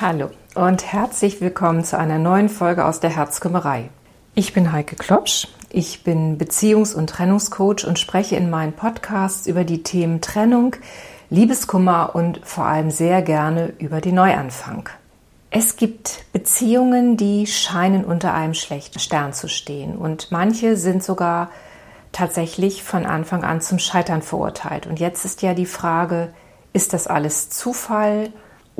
Hallo und herzlich willkommen zu einer neuen Folge aus der Herzkümmerei. Ich bin Heike Klopsch, ich bin Beziehungs- und Trennungscoach und spreche in meinen Podcasts über die Themen Trennung, Liebeskummer und vor allem sehr gerne über den Neuanfang. Es gibt Beziehungen, die scheinen unter einem schlechten Stern zu stehen und manche sind sogar tatsächlich von Anfang an zum Scheitern verurteilt. Und jetzt ist ja die Frage, ist das alles Zufall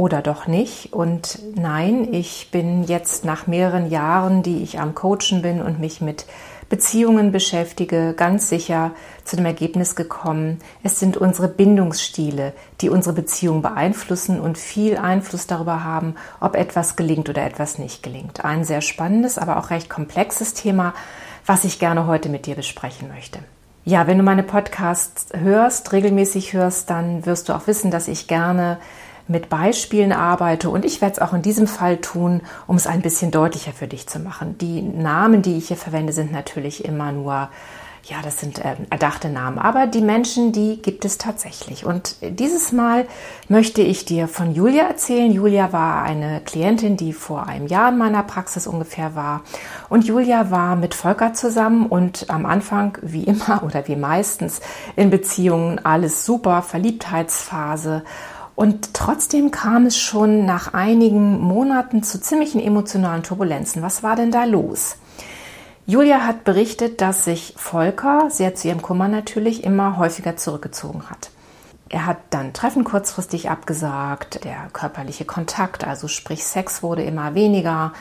oder doch nicht? Und nein, ich bin jetzt nach mehreren Jahren, die ich am Coachen bin und mich mit Beziehungen beschäftige, ganz sicher zu dem Ergebnis gekommen, es sind unsere Bindungsstile, die unsere Beziehung beeinflussen und viel Einfluss darüber haben, ob etwas gelingt oder etwas nicht gelingt. Ein sehr spannendes, aber auch recht komplexes Thema, was ich gerne heute mit dir besprechen möchte. Ja, wenn du meine Podcasts hörst, regelmäßig hörst, dann wirst du auch wissen, dass ich gerne mit Beispielen arbeite und ich werde es auch in diesem Fall tun, um es ein bisschen deutlicher für dich zu machen. Die Namen, die ich hier verwende, sind natürlich immer nur ja, das sind äh, erdachte Namen, aber die Menschen, die gibt es tatsächlich. Und dieses Mal möchte ich dir von Julia erzählen. Julia war eine Klientin, die vor einem Jahr in meiner Praxis ungefähr war. Und Julia war mit Volker zusammen und am Anfang, wie immer oder wie meistens in Beziehungen, alles super, Verliebtheitsphase. Und trotzdem kam es schon nach einigen Monaten zu ziemlichen emotionalen Turbulenzen. Was war denn da los? Julia hat berichtet, dass sich Volker, sehr zu ihrem Kummer natürlich, immer häufiger zurückgezogen hat. Er hat dann Treffen kurzfristig abgesagt, der körperliche Kontakt, also sprich Sex, wurde immer weniger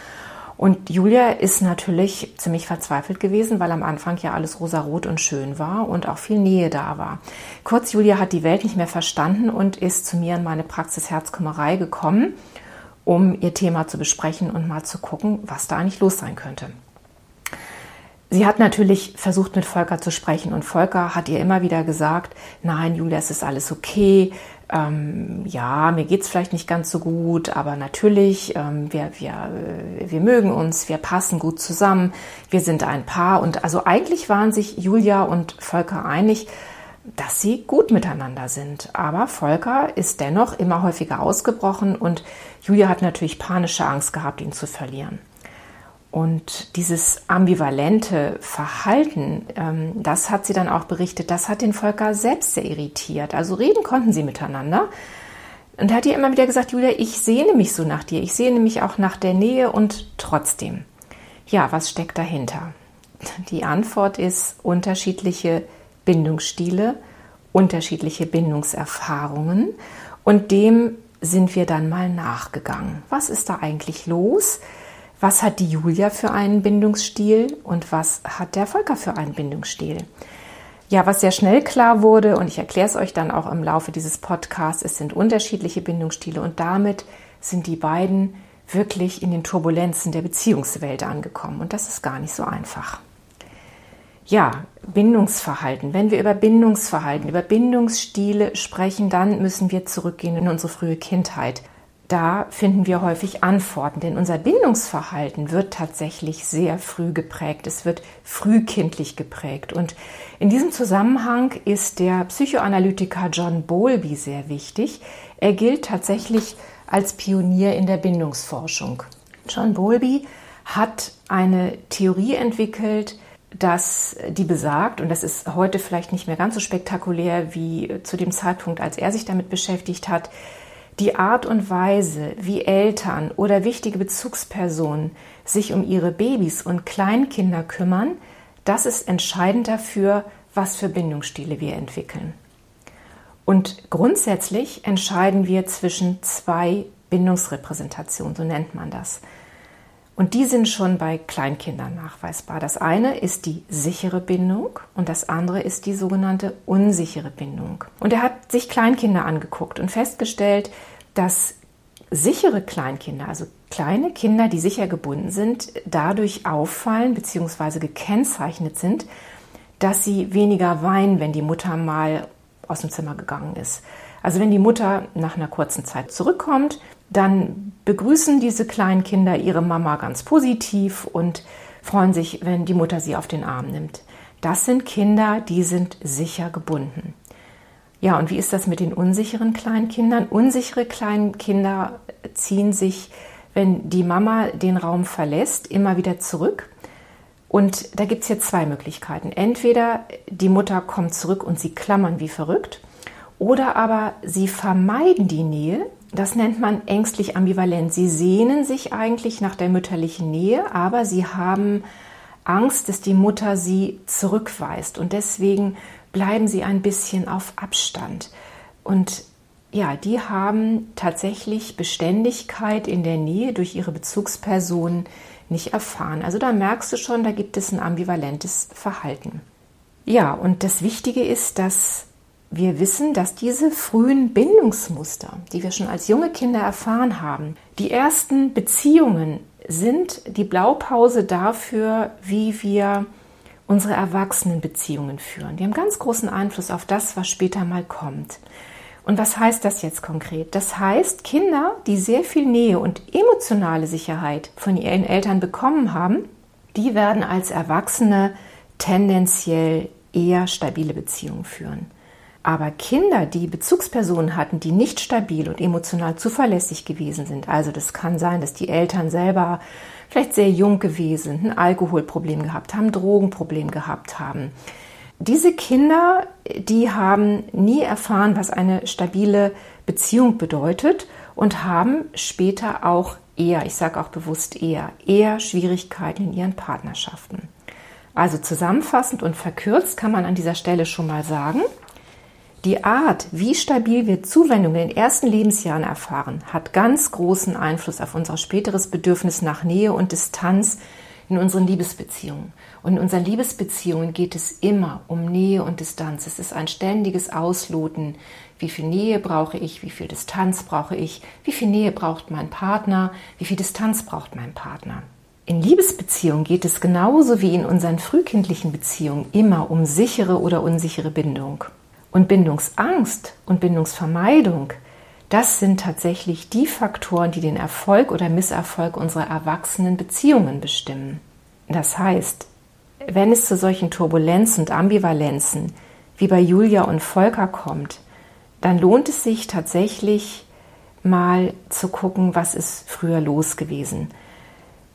und Julia ist natürlich ziemlich verzweifelt gewesen, weil am Anfang ja alles rosarot und schön war und auch viel Nähe da war. Kurz, Julia hat die Welt nicht mehr verstanden und ist zu mir in meine Praxis Herzkümmerei gekommen, um ihr Thema zu besprechen und mal zu gucken, was da eigentlich los sein könnte. Sie hat natürlich versucht, mit Volker zu sprechen und Volker hat ihr immer wieder gesagt, nein, Julia, es ist alles okay, ähm, ja, mir geht's vielleicht nicht ganz so gut, aber natürlich, ähm, wir, wir, wir mögen uns, wir passen gut zusammen, wir sind ein Paar. Und also eigentlich waren sich Julia und Volker einig, dass sie gut miteinander sind. Aber Volker ist dennoch immer häufiger ausgebrochen und Julia hat natürlich panische Angst gehabt, ihn zu verlieren. Und dieses ambivalente Verhalten, ähm, das hat sie dann auch berichtet, das hat den Volker selbst sehr irritiert. Also reden konnten sie miteinander. Und hat ihr immer wieder gesagt, Julia, ich sehne mich so nach dir, ich sehne mich auch nach der Nähe und trotzdem. Ja, was steckt dahinter? Die Antwort ist unterschiedliche Bindungsstile, unterschiedliche Bindungserfahrungen und dem sind wir dann mal nachgegangen. Was ist da eigentlich los? Was hat die Julia für einen Bindungsstil und was hat der Volker für einen Bindungsstil. Ja, was sehr schnell klar wurde, und ich erkläre es euch dann auch im Laufe dieses Podcasts, es sind unterschiedliche Bindungsstile und damit sind die beiden wirklich in den Turbulenzen der Beziehungswelt angekommen. Und das ist gar nicht so einfach. Ja, Bindungsverhalten. Wenn wir über Bindungsverhalten, über Bindungsstile sprechen, dann müssen wir zurückgehen in unsere frühe Kindheit da finden wir häufig Antworten, denn unser Bindungsverhalten wird tatsächlich sehr früh geprägt. Es wird frühkindlich geprägt. Und in diesem Zusammenhang ist der Psychoanalytiker John Bowlby sehr wichtig. Er gilt tatsächlich als Pionier in der Bindungsforschung. John Bowlby hat eine Theorie entwickelt, dass die besagt, und das ist heute vielleicht nicht mehr ganz so spektakulär wie zu dem Zeitpunkt, als er sich damit beschäftigt hat, die Art und Weise, wie Eltern oder wichtige Bezugspersonen sich um ihre Babys und Kleinkinder kümmern, das ist entscheidend dafür, was für Bindungsstile wir entwickeln. Und grundsätzlich entscheiden wir zwischen zwei Bindungsrepräsentationen, so nennt man das. Und die sind schon bei Kleinkindern nachweisbar. Das eine ist die sichere Bindung und das andere ist die sogenannte unsichere Bindung. Und er hat sich Kleinkinder angeguckt und festgestellt, dass sichere Kleinkinder, also kleine Kinder, die sicher gebunden sind, dadurch auffallen bzw. gekennzeichnet sind, dass sie weniger weinen, wenn die Mutter mal aus dem Zimmer gegangen ist. Also wenn die Mutter nach einer kurzen Zeit zurückkommt, dann begrüßen diese kleinen Kinder ihre Mama ganz positiv und freuen sich, wenn die Mutter sie auf den Arm nimmt. Das sind Kinder, die sind sicher gebunden. Ja, und wie ist das mit den unsicheren Kleinkindern? Unsichere Kleinkinder ziehen sich, wenn die Mama den Raum verlässt, immer wieder zurück. Und da gibt es jetzt zwei Möglichkeiten. Entweder die Mutter kommt zurück und sie klammern wie verrückt, oder aber sie vermeiden die Nähe. Das nennt man ängstlich ambivalent. Sie sehnen sich eigentlich nach der mütterlichen Nähe, aber sie haben Angst, dass die Mutter sie zurückweist. Und deswegen bleiben sie ein bisschen auf Abstand. Und ja, die haben tatsächlich Beständigkeit in der Nähe durch ihre Bezugspersonen nicht erfahren. Also da merkst du schon, da gibt es ein ambivalentes Verhalten. Ja, und das Wichtige ist, dass wir wissen, dass diese frühen Bindungsmuster, die wir schon als junge Kinder erfahren haben, die ersten Beziehungen sind die Blaupause dafür, wie wir unsere Erwachsenenbeziehungen führen. Die haben ganz großen Einfluss auf das, was später mal kommt. Und was heißt das jetzt konkret? Das heißt, Kinder, die sehr viel Nähe und emotionale Sicherheit von ihren Eltern bekommen haben, die werden als Erwachsene tendenziell eher stabile Beziehungen führen. Aber Kinder, die Bezugspersonen hatten, die nicht stabil und emotional zuverlässig gewesen sind, also das kann sein, dass die Eltern selber vielleicht sehr jung gewesen, ein Alkoholproblem gehabt haben, Drogenproblem gehabt haben. Diese Kinder, die haben nie erfahren, was eine stabile Beziehung bedeutet und haben später auch eher, ich sage auch bewusst eher, eher Schwierigkeiten in ihren Partnerschaften. Also zusammenfassend und verkürzt kann man an dieser Stelle schon mal sagen, die Art, wie stabil wir Zuwendung in den ersten Lebensjahren erfahren, hat ganz großen Einfluss auf unser späteres Bedürfnis nach Nähe und Distanz in unseren Liebesbeziehungen. Und in unseren Liebesbeziehungen geht es immer um Nähe und Distanz. Es ist ein ständiges Ausloten. Wie viel Nähe brauche ich? Wie viel Distanz brauche ich? Wie viel Nähe braucht mein Partner? Wie viel Distanz braucht mein Partner? In Liebesbeziehungen geht es genauso wie in unseren frühkindlichen Beziehungen immer um sichere oder unsichere Bindung. Und Bindungsangst und Bindungsvermeidung, das sind tatsächlich die Faktoren, die den Erfolg oder Misserfolg unserer erwachsenen Beziehungen bestimmen. Das heißt, wenn es zu solchen Turbulenzen und Ambivalenzen wie bei Julia und Volker kommt, dann lohnt es sich tatsächlich mal zu gucken, was ist früher los gewesen.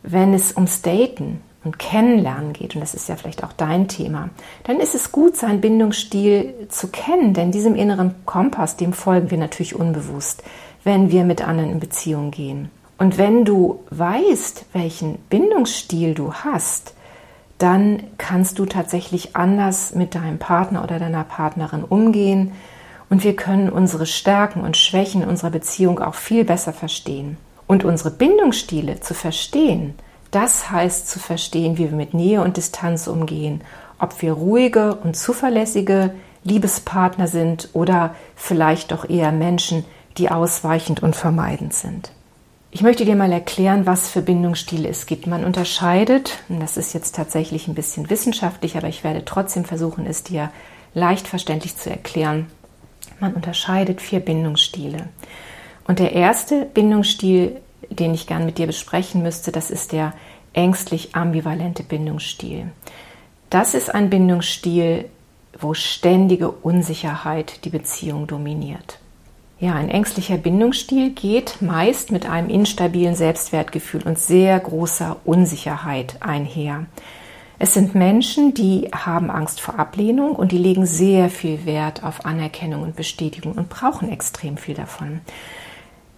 Wenn es ums Daten und Kennenlernen geht, und das ist ja vielleicht auch dein Thema, dann ist es gut, seinen Bindungsstil zu kennen, denn diesem inneren Kompass, dem folgen wir natürlich unbewusst, wenn wir mit anderen in Beziehung gehen. Und wenn du weißt, welchen Bindungsstil du hast, dann kannst du tatsächlich anders mit deinem Partner oder deiner Partnerin umgehen und wir können unsere Stärken und Schwächen unserer Beziehung auch viel besser verstehen. Und unsere Bindungsstile zu verstehen, das heißt zu verstehen, wie wir mit Nähe und Distanz umgehen, ob wir ruhige und zuverlässige Liebespartner sind oder vielleicht doch eher Menschen, die ausweichend und vermeidend sind. Ich möchte dir mal erklären, was für Bindungsstile es gibt. Man unterscheidet, und das ist jetzt tatsächlich ein bisschen wissenschaftlich, aber ich werde trotzdem versuchen, es dir leicht verständlich zu erklären. Man unterscheidet vier Bindungsstile. Und der erste Bindungsstil den ich gern mit dir besprechen müsste, das ist der ängstlich ambivalente Bindungsstil. Das ist ein Bindungsstil, wo ständige Unsicherheit die Beziehung dominiert. Ja, ein ängstlicher Bindungsstil geht meist mit einem instabilen Selbstwertgefühl und sehr großer Unsicherheit einher. Es sind Menschen, die haben Angst vor Ablehnung und die legen sehr viel Wert auf Anerkennung und Bestätigung und brauchen extrem viel davon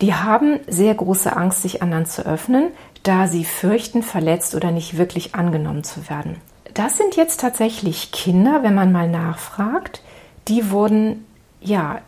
die haben sehr große Angst, sich anderen zu öffnen, da sie fürchten, verletzt oder nicht wirklich angenommen zu werden. Das sind jetzt tatsächlich Kinder, wenn man mal nachfragt, die wurden ja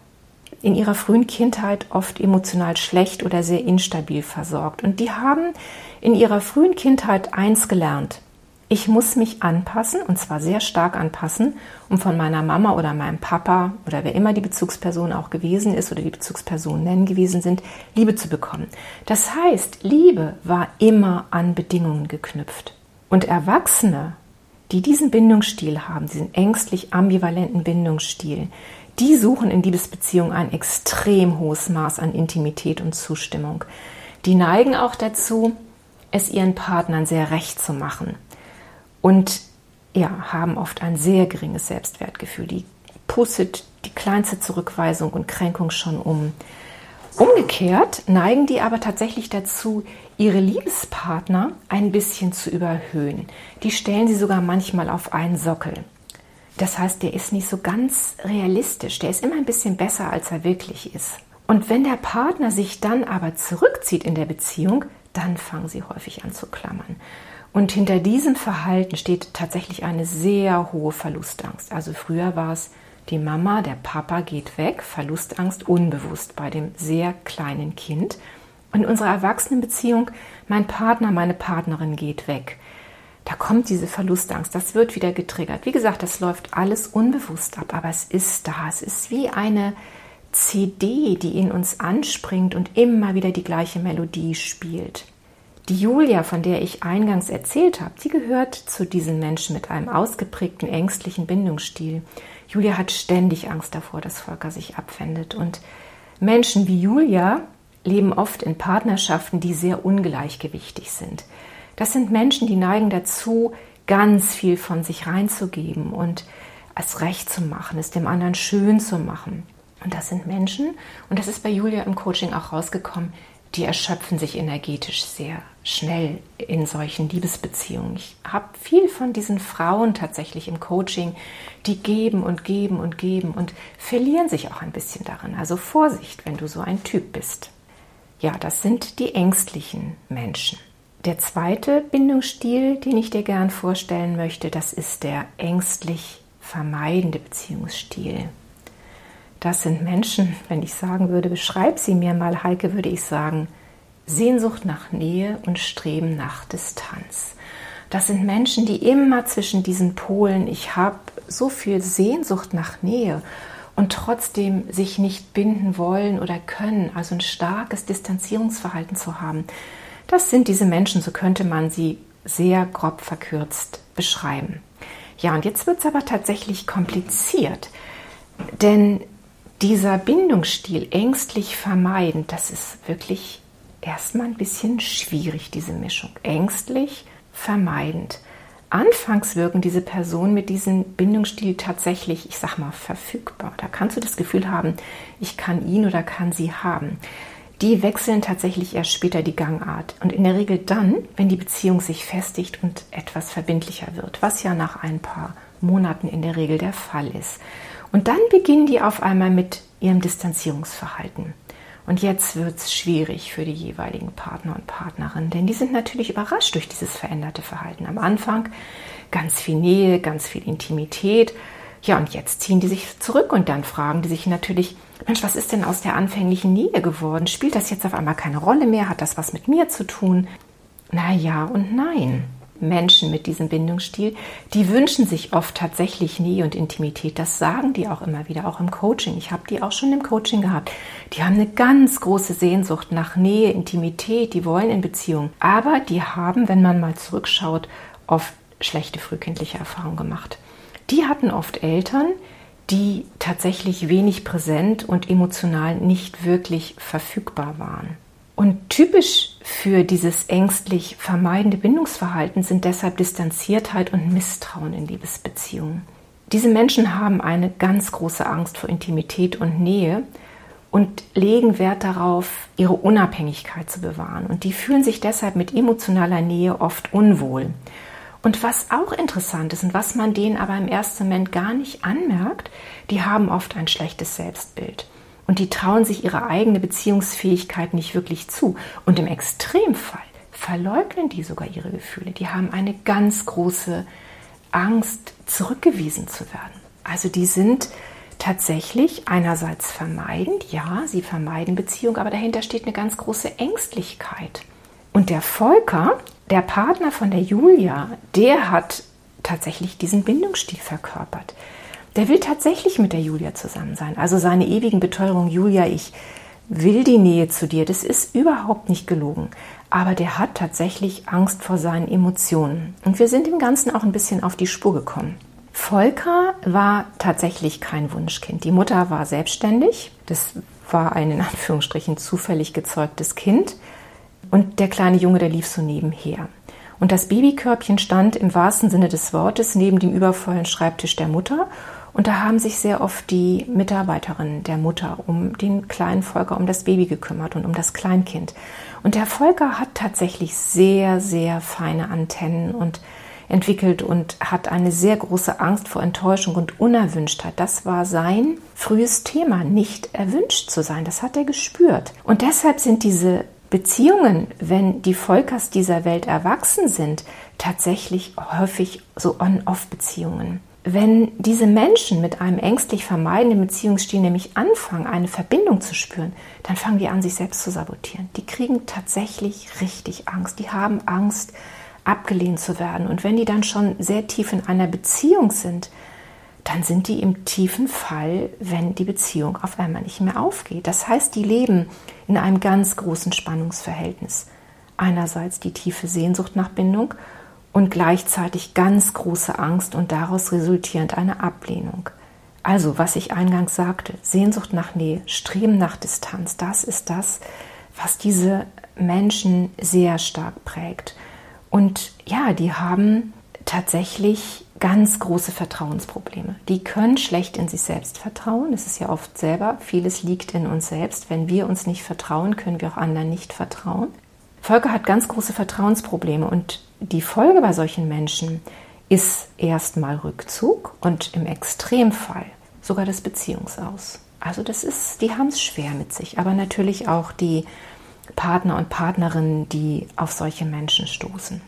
in ihrer frühen Kindheit oft emotional schlecht oder sehr instabil versorgt. Und die haben in ihrer frühen Kindheit eins gelernt. Ich muss mich anpassen und zwar sehr stark anpassen, um von meiner Mama oder meinem Papa oder wer immer die Bezugsperson auch gewesen ist oder die Bezugspersonen gewesen sind, Liebe zu bekommen. Das heißt, Liebe war immer an Bedingungen geknüpft. Und Erwachsene, die diesen Bindungsstil haben, diesen ängstlich ambivalenten Bindungsstil, die suchen in Liebesbeziehungen ein extrem hohes Maß an Intimität und Zustimmung. Die neigen auch dazu, es ihren Partnern sehr recht zu machen und ja, haben oft ein sehr geringes Selbstwertgefühl. Die pusset die kleinste Zurückweisung und Kränkung schon um. Umgekehrt neigen die aber tatsächlich dazu, ihre Liebespartner ein bisschen zu überhöhen. Die stellen sie sogar manchmal auf einen Sockel. Das heißt, der ist nicht so ganz realistisch, der ist immer ein bisschen besser, als er wirklich ist. Und wenn der Partner sich dann aber zurückzieht in der Beziehung, dann fangen sie häufig an zu klammern. Und hinter diesem Verhalten steht tatsächlich eine sehr hohe Verlustangst. Also früher war es die Mama, der Papa geht weg, Verlustangst unbewusst bei dem sehr kleinen Kind. Und in unserer Erwachsenenbeziehung, mein Partner, meine Partnerin geht weg. Da kommt diese Verlustangst, das wird wieder getriggert. Wie gesagt, das läuft alles unbewusst ab, aber es ist da. Es ist wie eine CD, die in uns anspringt und immer wieder die gleiche Melodie spielt. Die Julia, von der ich eingangs erzählt habe, die gehört zu diesen Menschen mit einem ausgeprägten ängstlichen Bindungsstil. Julia hat ständig Angst davor, dass Volker sich abwendet. Und Menschen wie Julia leben oft in Partnerschaften, die sehr ungleichgewichtig sind. Das sind Menschen, die neigen dazu, ganz viel von sich reinzugeben und als recht zu machen, es dem anderen schön zu machen. Und das sind Menschen, und das ist bei Julia im Coaching auch rausgekommen, die erschöpfen sich energetisch sehr schnell in solchen Liebesbeziehungen. Ich habe viel von diesen Frauen tatsächlich im Coaching, die geben und geben und geben und verlieren sich auch ein bisschen darin. Also Vorsicht, wenn du so ein Typ bist. Ja, das sind die ängstlichen Menschen. Der zweite Bindungsstil, den ich dir gern vorstellen möchte, das ist der ängstlich vermeidende Beziehungsstil. Das sind Menschen, wenn ich sagen würde, beschreib sie mir mal, Heike, würde ich sagen, Sehnsucht nach Nähe und Streben nach Distanz. Das sind Menschen, die immer zwischen diesen Polen, ich habe so viel Sehnsucht nach Nähe und trotzdem sich nicht binden wollen oder können, also ein starkes Distanzierungsverhalten zu haben. Das sind diese Menschen, so könnte man sie sehr grob verkürzt beschreiben. Ja, und jetzt wird es aber tatsächlich kompliziert, denn dieser Bindungsstil ängstlich vermeidend, das ist wirklich erstmal ein bisschen schwierig, diese Mischung. Ängstlich vermeidend. Anfangs wirken diese Personen mit diesem Bindungsstil tatsächlich, ich sag mal, verfügbar. Da kannst du das Gefühl haben, ich kann ihn oder kann sie haben. Die wechseln tatsächlich erst später die Gangart und in der Regel dann, wenn die Beziehung sich festigt und etwas verbindlicher wird, was ja nach ein paar Monaten in der Regel der Fall ist. Und dann beginnen die auf einmal mit ihrem Distanzierungsverhalten. Und jetzt wird es schwierig für die jeweiligen Partner und Partnerinnen, denn die sind natürlich überrascht durch dieses veränderte Verhalten. Am Anfang ganz viel Nähe, ganz viel Intimität. Ja, und jetzt ziehen die sich zurück und dann fragen die sich natürlich, Mensch, was ist denn aus der anfänglichen Nähe geworden? Spielt das jetzt auf einmal keine Rolle mehr? Hat das was mit mir zu tun? Na ja und nein. Menschen mit diesem Bindungsstil, die wünschen sich oft tatsächlich Nähe und Intimität. Das sagen die auch immer wieder, auch im Coaching. Ich habe die auch schon im Coaching gehabt. Die haben eine ganz große Sehnsucht nach Nähe, Intimität, die wollen in Beziehung. Aber die haben, wenn man mal zurückschaut, oft schlechte frühkindliche Erfahrungen gemacht. Die hatten oft Eltern, die tatsächlich wenig präsent und emotional nicht wirklich verfügbar waren. Und typisch für dieses ängstlich vermeidende Bindungsverhalten sind deshalb Distanziertheit und Misstrauen in Liebesbeziehungen. Diese Menschen haben eine ganz große Angst vor Intimität und Nähe und legen Wert darauf, ihre Unabhängigkeit zu bewahren. Und die fühlen sich deshalb mit emotionaler Nähe oft unwohl. Und was auch interessant ist und was man denen aber im ersten Moment gar nicht anmerkt, die haben oft ein schlechtes Selbstbild und die trauen sich ihre eigene Beziehungsfähigkeit nicht wirklich zu. Und im Extremfall verleugnen die sogar ihre Gefühle. Die haben eine ganz große Angst, zurückgewiesen zu werden. Also die sind tatsächlich einerseits vermeidend, ja, sie vermeiden Beziehung, aber dahinter steht eine ganz große Ängstlichkeit. Und der Volker, der Partner von der Julia, der hat tatsächlich diesen Bindungsstil verkörpert der will tatsächlich mit der Julia zusammen sein. Also seine ewigen Beteuerungen, Julia, ich will die Nähe zu dir, das ist überhaupt nicht gelogen. Aber der hat tatsächlich Angst vor seinen Emotionen. Und wir sind dem Ganzen auch ein bisschen auf die Spur gekommen. Volker war tatsächlich kein Wunschkind. Die Mutter war selbstständig. Das war ein in Anführungsstrichen zufällig gezeugtes Kind. Und der kleine Junge, der lief so nebenher. Und das Babykörbchen stand im wahrsten Sinne des Wortes neben dem übervollen Schreibtisch der Mutter Und da haben sich sehr oft die Mitarbeiterinnen der Mutter um den kleinen Volker, um das Baby gekümmert und um das Kleinkind. Und der Volker hat tatsächlich sehr, sehr feine Antennen und entwickelt und hat eine sehr große Angst vor Enttäuschung und Unerwünschtheit. Das war sein frühes Thema, nicht erwünscht zu sein. Das hat er gespürt. Und deshalb sind diese Beziehungen, wenn die Volkers dieser Welt erwachsen sind, tatsächlich häufig so On-Off-Beziehungen. Wenn diese Menschen mit einem ängstlich vermeidenden Beziehungsstil nämlich anfangen, eine Verbindung zu spüren, dann fangen die an, sich selbst zu sabotieren. Die kriegen tatsächlich richtig Angst. Die haben Angst, abgelehnt zu werden. Und wenn die dann schon sehr tief in einer Beziehung sind, dann sind die im tiefen Fall, wenn die Beziehung auf einmal nicht mehr aufgeht. Das heißt, die leben in einem ganz großen Spannungsverhältnis. Einerseits die tiefe Sehnsucht nach Bindung und gleichzeitig ganz große Angst und daraus resultierend eine Ablehnung. Also, was ich eingangs sagte, Sehnsucht nach Nähe, Streben nach Distanz, das ist das, was diese Menschen sehr stark prägt. Und ja, die haben tatsächlich ganz große Vertrauensprobleme. Die können schlecht in sich selbst vertrauen. Das ist ja oft selber. Vieles liegt in uns selbst. Wenn wir uns nicht vertrauen, können wir auch anderen nicht vertrauen. Volker hat ganz große Vertrauensprobleme und die Folge bei solchen Menschen ist erstmal Rückzug und im Extremfall sogar das Beziehungsaus. Also das ist, die haben es schwer mit sich, aber natürlich auch die Partner und Partnerinnen, die auf solche Menschen stoßen.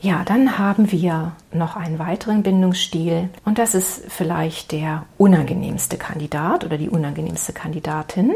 Ja, dann haben wir noch einen weiteren Bindungsstil und das ist vielleicht der unangenehmste Kandidat oder die unangenehmste Kandidatin.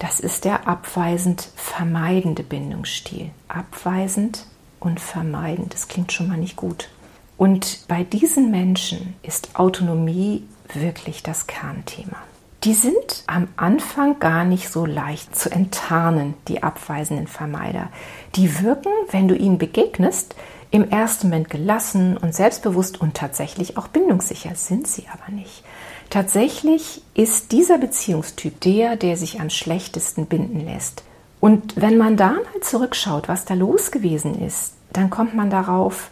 Das ist der abweisend vermeidende Bindungsstil. Abweisend und vermeidend, das klingt schon mal nicht gut. Und bei diesen Menschen ist Autonomie wirklich das Kernthema. Die sind am Anfang gar nicht so leicht zu enttarnen, die abweisenden Vermeider. Die wirken, wenn du ihnen begegnest, im ersten Moment gelassen und selbstbewusst und tatsächlich auch bindungssicher, sind sie aber nicht. Tatsächlich ist dieser Beziehungstyp der, der sich am schlechtesten binden lässt. Und wenn man da mal zurückschaut, was da los gewesen ist, dann kommt man darauf,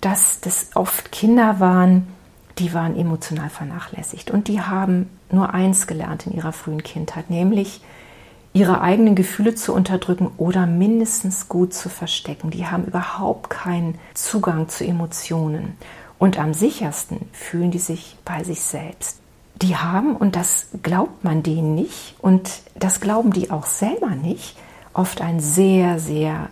dass das oft Kinder waren, die waren emotional vernachlässigt und die haben nur eins gelernt in ihrer frühen Kindheit, nämlich ihre eigenen Gefühle zu unterdrücken oder mindestens gut zu verstecken. Die haben überhaupt keinen Zugang zu Emotionen. Und am sichersten fühlen die sich bei sich selbst. Die haben, und das glaubt man denen nicht, und das glauben die auch selber nicht, oft ein sehr, sehr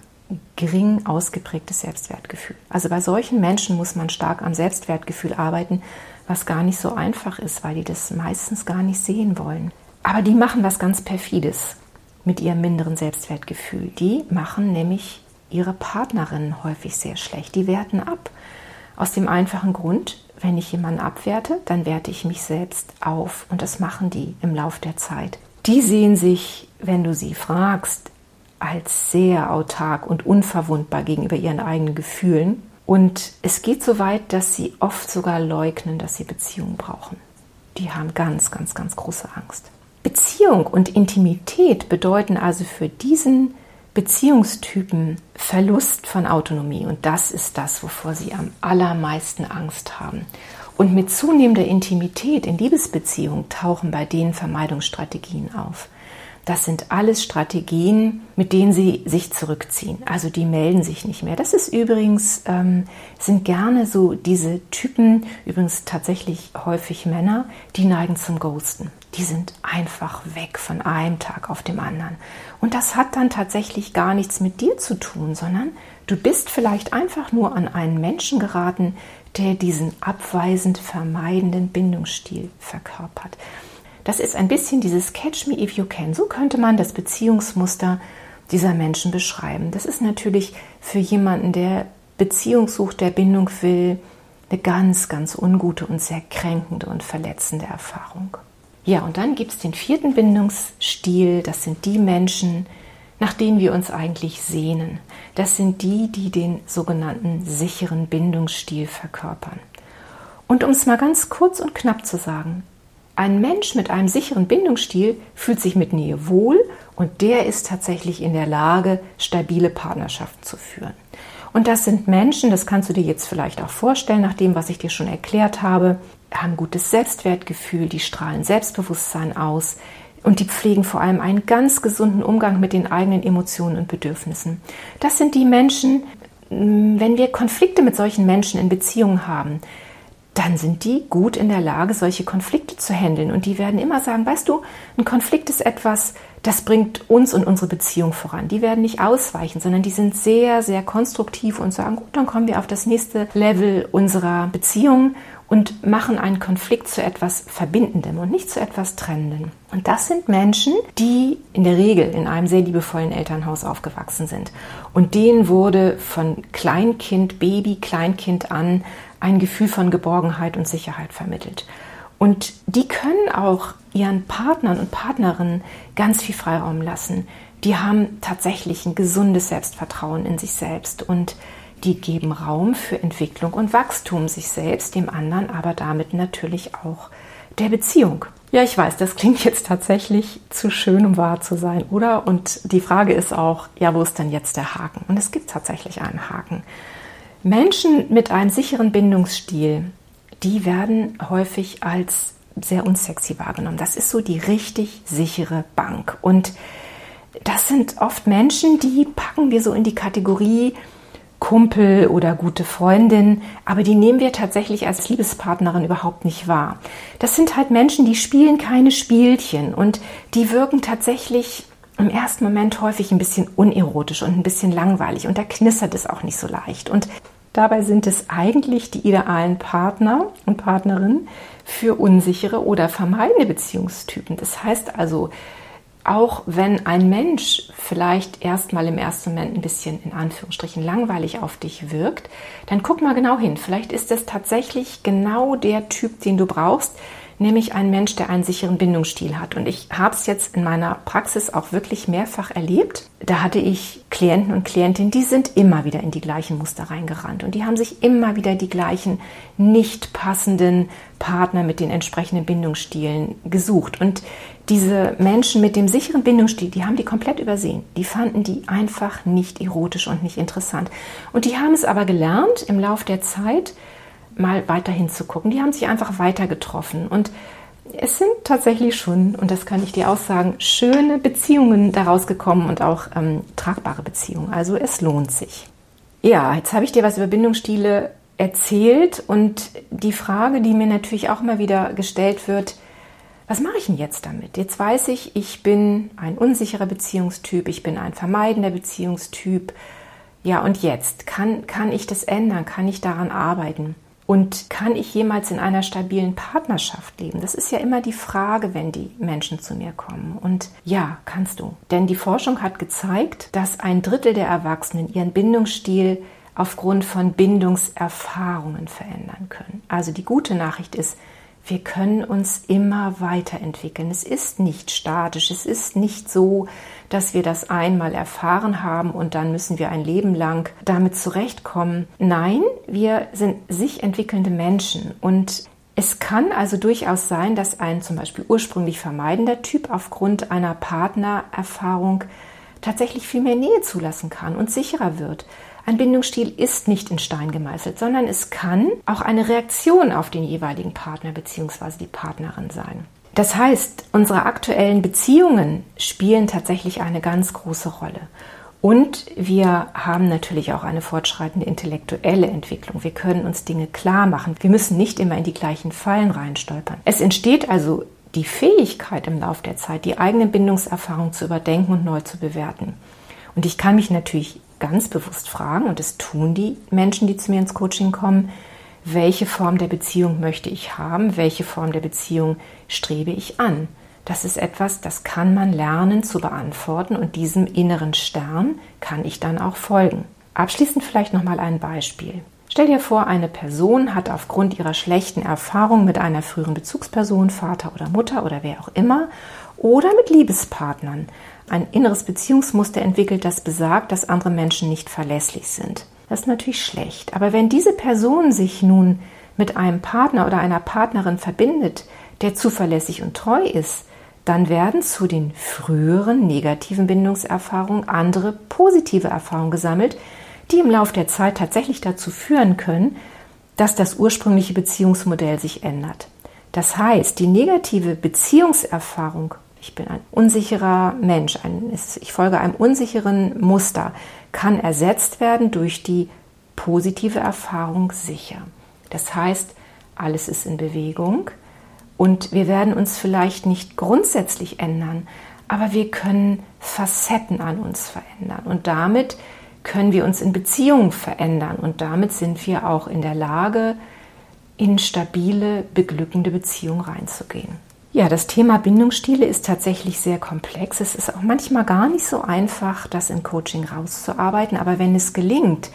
gering ausgeprägtes Selbstwertgefühl. Also bei solchen Menschen muss man stark am Selbstwertgefühl arbeiten, was gar nicht so einfach ist, weil die das meistens gar nicht sehen wollen. Aber die machen was ganz perfides mit ihrem minderen Selbstwertgefühl. Die machen nämlich ihre Partnerinnen häufig sehr schlecht. Die werten ab. Aus dem einfachen Grund, wenn ich jemanden abwerte, dann werte ich mich selbst auf. Und das machen die im Lauf der Zeit. Die sehen sich, wenn du sie fragst, als sehr autark und unverwundbar gegenüber ihren eigenen Gefühlen. Und es geht so weit, dass sie oft sogar leugnen, dass sie Beziehungen brauchen. Die haben ganz, ganz, ganz große Angst. Beziehung und Intimität bedeuten also für diesen Beziehungstypen Verlust von Autonomie. Und das ist das, wovor sie am allermeisten Angst haben. Und mit zunehmender Intimität in Liebesbeziehungen tauchen bei denen Vermeidungsstrategien auf. Das sind alles Strategien, mit denen sie sich zurückziehen. Also die melden sich nicht mehr. Das ist übrigens, ähm, sind gerne so diese Typen, übrigens tatsächlich häufig Männer, die neigen zum Ghosten. Die sind einfach weg von einem Tag auf dem anderen. Und das hat dann tatsächlich gar nichts mit dir zu tun, sondern du bist vielleicht einfach nur an einen Menschen geraten, der diesen abweisend vermeidenden Bindungsstil verkörpert. Das ist ein bisschen dieses Catch Me If You Can. So könnte man das Beziehungsmuster dieser Menschen beschreiben. Das ist natürlich für jemanden, der Beziehung sucht, der Bindung will, eine ganz, ganz ungute und sehr kränkende und verletzende Erfahrung. Ja, und dann gibt es den vierten Bindungsstil. Das sind die Menschen, nach denen wir uns eigentlich sehnen. Das sind die, die den sogenannten sicheren Bindungsstil verkörpern. Und um es mal ganz kurz und knapp zu sagen, ein Mensch mit einem sicheren Bindungsstil fühlt sich mit Nähe wohl und der ist tatsächlich in der Lage, stabile Partnerschaften zu führen. Und das sind Menschen, das kannst du dir jetzt vielleicht auch vorstellen, nach dem, was ich dir schon erklärt habe, haben gutes Selbstwertgefühl, die strahlen Selbstbewusstsein aus und die pflegen vor allem einen ganz gesunden Umgang mit den eigenen Emotionen und Bedürfnissen. Das sind die Menschen, wenn wir Konflikte mit solchen Menschen in Beziehungen haben, dann sind die gut in der Lage, solche Konflikte zu handeln. Und die werden immer sagen, weißt du, ein Konflikt ist etwas, das bringt uns und unsere Beziehung voran. Die werden nicht ausweichen, sondern die sind sehr, sehr konstruktiv und sagen, gut, dann kommen wir auf das nächste Level unserer Beziehung und machen einen Konflikt zu etwas Verbindendem und nicht zu etwas Trennendem. Und das sind Menschen, die in der Regel in einem sehr liebevollen Elternhaus aufgewachsen sind. Und denen wurde von Kleinkind, Baby, Kleinkind an ein Gefühl von Geborgenheit und Sicherheit vermittelt. Und die können auch ihren Partnern und Partnerinnen ganz viel Freiraum lassen. Die haben tatsächlich ein gesundes Selbstvertrauen in sich selbst und die geben Raum für Entwicklung und Wachstum sich selbst, dem anderen, aber damit natürlich auch der Beziehung. Ja, ich weiß, das klingt jetzt tatsächlich zu schön, um wahr zu sein, oder? Und die Frage ist auch, ja, wo ist denn jetzt der Haken? Und es gibt tatsächlich einen Haken. Menschen mit einem sicheren Bindungsstil, die werden häufig als sehr unsexy wahrgenommen. Das ist so die richtig sichere Bank. Und das sind oft Menschen, die packen wir so in die Kategorie Kumpel oder gute Freundin, aber die nehmen wir tatsächlich als Liebespartnerin überhaupt nicht wahr. Das sind halt Menschen, die spielen keine Spielchen und die wirken tatsächlich im ersten Moment häufig ein bisschen unerotisch und ein bisschen langweilig und da knistert es auch nicht so leicht. Und dabei sind es eigentlich die idealen Partner und Partnerinnen für unsichere oder vermeidende Beziehungstypen. Das heißt also, auch wenn ein Mensch vielleicht erstmal im ersten Moment ein bisschen in Anführungsstrichen langweilig auf dich wirkt, dann guck mal genau hin. Vielleicht ist es tatsächlich genau der Typ, den du brauchst, nämlich ein Mensch, der einen sicheren Bindungsstil hat. Und ich habe es jetzt in meiner Praxis auch wirklich mehrfach erlebt. Da hatte ich Klienten und Klientinnen, die sind immer wieder in die gleichen Muster reingerannt und die haben sich immer wieder die gleichen nicht passenden Partner mit den entsprechenden Bindungsstilen gesucht. Und diese Menschen mit dem sicheren Bindungsstil, die haben die komplett übersehen. Die fanden die einfach nicht erotisch und nicht interessant. Und die haben es aber gelernt, im Laufe der Zeit mal weiter hinzugucken. Die haben sich einfach weiter getroffen. Und es sind tatsächlich schon, und das kann ich dir auch sagen, schöne Beziehungen daraus gekommen und auch ähm, tragbare Beziehungen. Also es lohnt sich. Ja, jetzt habe ich dir was über Bindungsstile erzählt und die Frage, die mir natürlich auch immer wieder gestellt wird, was mache ich denn jetzt damit? Jetzt weiß ich, ich bin ein unsicherer Beziehungstyp, ich bin ein vermeidender Beziehungstyp. Ja, und jetzt? Kann, kann ich das ändern? Kann ich daran arbeiten? Und kann ich jemals in einer stabilen Partnerschaft leben? Das ist ja immer die Frage, wenn die Menschen zu mir kommen. Und ja, kannst du. Denn die Forschung hat gezeigt, dass ein Drittel der Erwachsenen ihren Bindungsstil aufgrund von Bindungserfahrungen verändern können. Also die gute Nachricht ist, wir können uns immer weiterentwickeln. Es ist nicht statisch. Es ist nicht so, dass wir das einmal erfahren haben und dann müssen wir ein Leben lang damit zurechtkommen. Nein, wir sind sich entwickelnde Menschen und es kann also durchaus sein, dass ein zum Beispiel ursprünglich vermeidender Typ aufgrund einer Partnererfahrung tatsächlich viel mehr Nähe zulassen kann und sicherer wird. Ein Bindungsstil ist nicht in Stein gemeißelt, sondern es kann auch eine Reaktion auf den jeweiligen Partner bzw. die Partnerin sein. Das heißt, unsere aktuellen Beziehungen spielen tatsächlich eine ganz große Rolle. Und wir haben natürlich auch eine fortschreitende intellektuelle Entwicklung. Wir können uns Dinge klar machen. Wir müssen nicht immer in die gleichen Fallen reinstolpern. Es entsteht also die Fähigkeit im Laufe der Zeit, die eigene Bindungserfahrung zu überdenken und neu zu bewerten. Und ich kann mich natürlich ganz bewusst fragen, und das tun die Menschen, die zu mir ins Coaching kommen, welche Form der Beziehung möchte ich haben, welche Form der Beziehung strebe ich an. Das ist etwas, das kann man lernen zu beantworten und diesem inneren Stern kann ich dann auch folgen. Abschließend vielleicht nochmal ein Beispiel. Stell dir vor, eine Person hat aufgrund ihrer schlechten Erfahrung mit einer früheren Bezugsperson, Vater oder Mutter oder wer auch immer, oder mit Liebespartnern ein inneres Beziehungsmuster entwickelt, das besagt, dass andere Menschen nicht verlässlich sind. Das ist natürlich schlecht. Aber wenn diese Person sich nun mit einem Partner oder einer Partnerin verbindet, der zuverlässig und treu ist, dann werden zu den früheren negativen Bindungserfahrungen andere positive Erfahrungen gesammelt, die im Laufe der Zeit tatsächlich dazu führen können, dass das ursprüngliche Beziehungsmodell sich ändert. Das heißt, die negative Beziehungserfahrung, ich bin ein unsicherer Mensch, ein, ich folge einem unsicheren Muster, kann ersetzt werden durch die positive Erfahrung sicher. Das heißt, alles ist in Bewegung und wir werden uns vielleicht nicht grundsätzlich ändern, aber wir können Facetten an uns verändern und damit können wir uns in Beziehungen verändern und damit sind wir auch in der Lage, in stabile, beglückende Beziehungen reinzugehen. Ja, das Thema Bindungsstile ist tatsächlich sehr komplex. Es ist auch manchmal gar nicht so einfach, das im Coaching rauszuarbeiten, aber wenn es gelingt,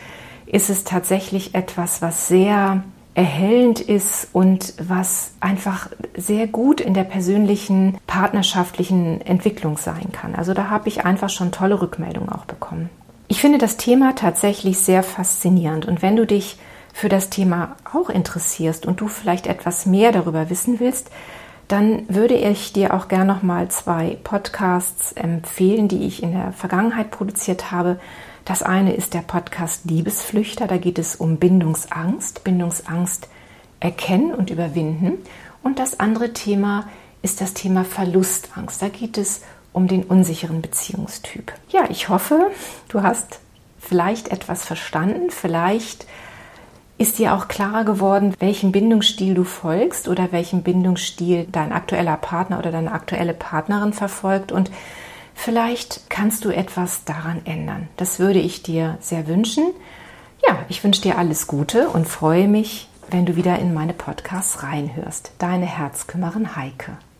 ist es tatsächlich etwas, was sehr erhellend ist und was einfach sehr gut in der persönlichen partnerschaftlichen Entwicklung sein kann. Also da habe ich einfach schon tolle Rückmeldungen auch bekommen. Ich finde das Thema tatsächlich sehr faszinierend und wenn du dich für das Thema auch interessierst und du vielleicht etwas mehr darüber wissen willst, dann würde ich dir auch gerne noch mal zwei Podcasts empfehlen, die ich in der Vergangenheit produziert habe. Das eine ist der Podcast Liebesflüchter, da geht es um Bindungsangst, Bindungsangst erkennen und überwinden. Und das andere Thema ist das Thema Verlustangst. Da geht es um den unsicheren Beziehungstyp. Ja, ich hoffe, du hast vielleicht etwas verstanden, vielleicht ist dir auch klarer geworden, welchen Bindungsstil du folgst oder welchen Bindungsstil dein aktueller Partner oder deine aktuelle Partnerin verfolgt und vielleicht kannst du etwas daran ändern. Das würde ich dir sehr wünschen. Ja, ich wünsche dir alles Gute und freue mich, wenn du wieder in meine Podcasts reinhörst. Deine Herzkümmerin Heike.